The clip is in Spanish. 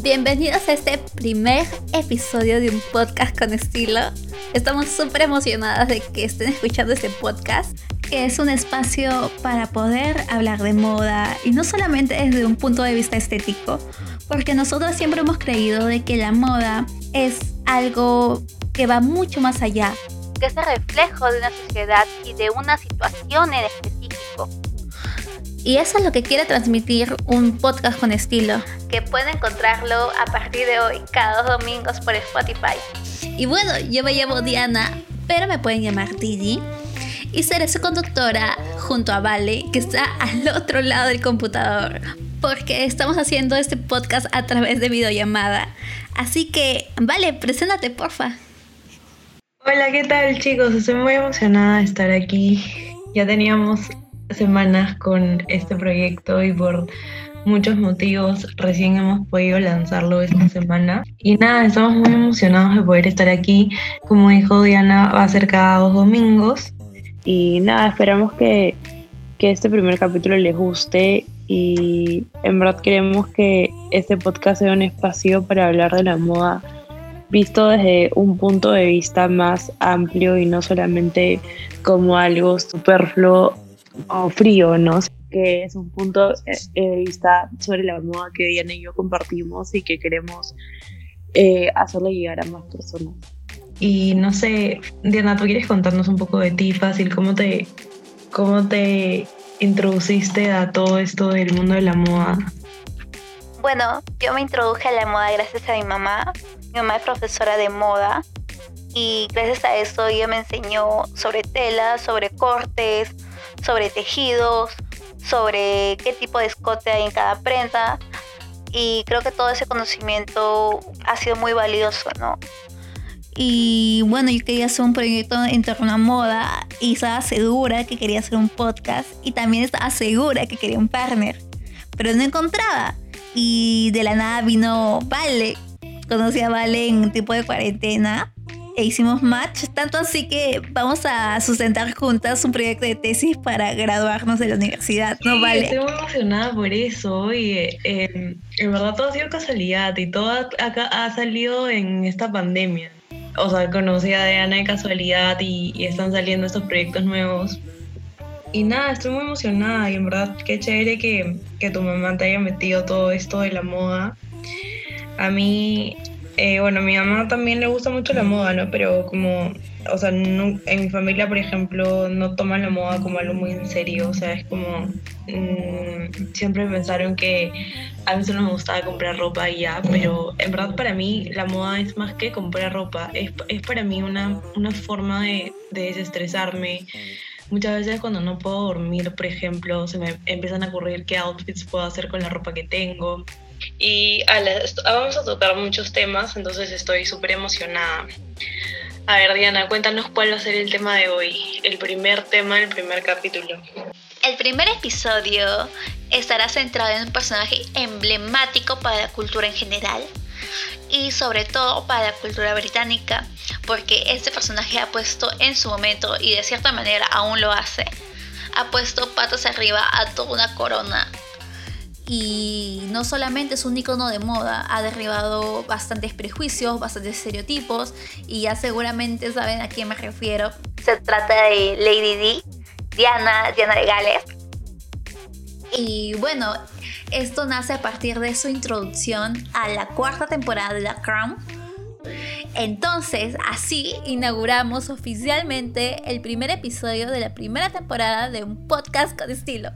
Bienvenidos a este primer episodio de un podcast con estilo. Estamos súper emocionadas de que estén escuchando este podcast, que es un espacio para poder hablar de moda y no solamente desde un punto de vista estético, porque nosotros siempre hemos creído de que la moda es algo que va mucho más allá, que es el reflejo de una sociedad y de una situación en específico. Y eso es lo que quiere transmitir un podcast con estilo, que pueden encontrarlo a partir de hoy, cada dos domingos por Spotify. Y bueno, yo me llamo Diana, pero me pueden llamar Didi. Y seré su conductora junto a Vale, que está al otro lado del computador, porque estamos haciendo este podcast a través de videollamada. Así que, Vale, preséntate, porfa. Hola, ¿qué tal chicos? Estoy muy emocionada de estar aquí. Ya teníamos semanas con este proyecto y por muchos motivos recién hemos podido lanzarlo esta semana. Y nada, estamos muy emocionados de poder estar aquí. Como dijo Diana, va a ser cada dos domingos. Y nada, esperamos que, que este primer capítulo les guste y en verdad queremos que este podcast sea un espacio para hablar de la moda visto desde un punto de vista más amplio y no solamente como algo superfluo o frío, ¿no? Que es un punto eh, de vista sobre la moda que Diana y yo compartimos y que queremos eh, hacerle llegar a más personas. Y no sé, Diana, ¿tú quieres contarnos un poco de ti, fácil? ¿Cómo te, cómo te introduciste a todo esto del mundo de la moda? Bueno, yo me introduje a la moda gracias a mi mamá. Mi mamá es profesora de moda y gracias a eso ella me enseñó sobre telas, sobre cortes, sobre tejidos, sobre qué tipo de escote hay en cada prenda. Y creo que todo ese conocimiento ha sido muy valioso, ¿no? Y bueno, yo quería hacer un proyecto en torno a moda y estaba segura que quería hacer un podcast y también estaba segura que quería un partner, pero no encontraba. Y de la nada vino Vale. Conocí a Vale en tipo de cuarentena e hicimos match, tanto así que vamos a sustentar juntas un proyecto de tesis para graduarnos de la universidad, ¿no vale? Estoy muy emocionada por eso y eh, en verdad todo ha sido casualidad y todo acá ha salido en esta pandemia. O sea, conocí a Diana de casualidad y, y están saliendo estos proyectos nuevos. Y nada, estoy muy emocionada y en verdad qué chévere que, que tu mamá te haya metido todo esto de la moda. A mí eh, bueno, a mi mamá también le gusta mucho la moda, ¿no? Pero como, o sea, en mi familia, por ejemplo, no toman la moda como algo muy en serio, o sea, es como, mm, siempre pensaron que a mí solo me gustaba comprar ropa y ya, pero en verdad para mí la moda es más que comprar ropa, es, es para mí una, una forma de, de desestresarme. Muchas veces cuando no puedo dormir, por ejemplo, se me empiezan a ocurrir qué outfits puedo hacer con la ropa que tengo. Y vamos a tocar muchos temas, entonces estoy súper emocionada. A ver, Diana, cuéntanos cuál va a ser el tema de hoy, el primer tema del primer capítulo. El primer episodio estará centrado en un personaje emblemático para la cultura en general y sobre todo para la cultura británica, porque este personaje ha puesto en su momento, y de cierta manera aún lo hace, ha puesto patas arriba a toda una corona y no solamente es un icono de moda, ha derribado bastantes prejuicios, bastantes estereotipos y ya seguramente saben a quién me refiero. Se trata de Lady Di, Diana, Diana de Gales. Y bueno, esto nace a partir de su introducción a la cuarta temporada de The Crown. Entonces, así inauguramos oficialmente el primer episodio de la primera temporada de un podcast con estilo.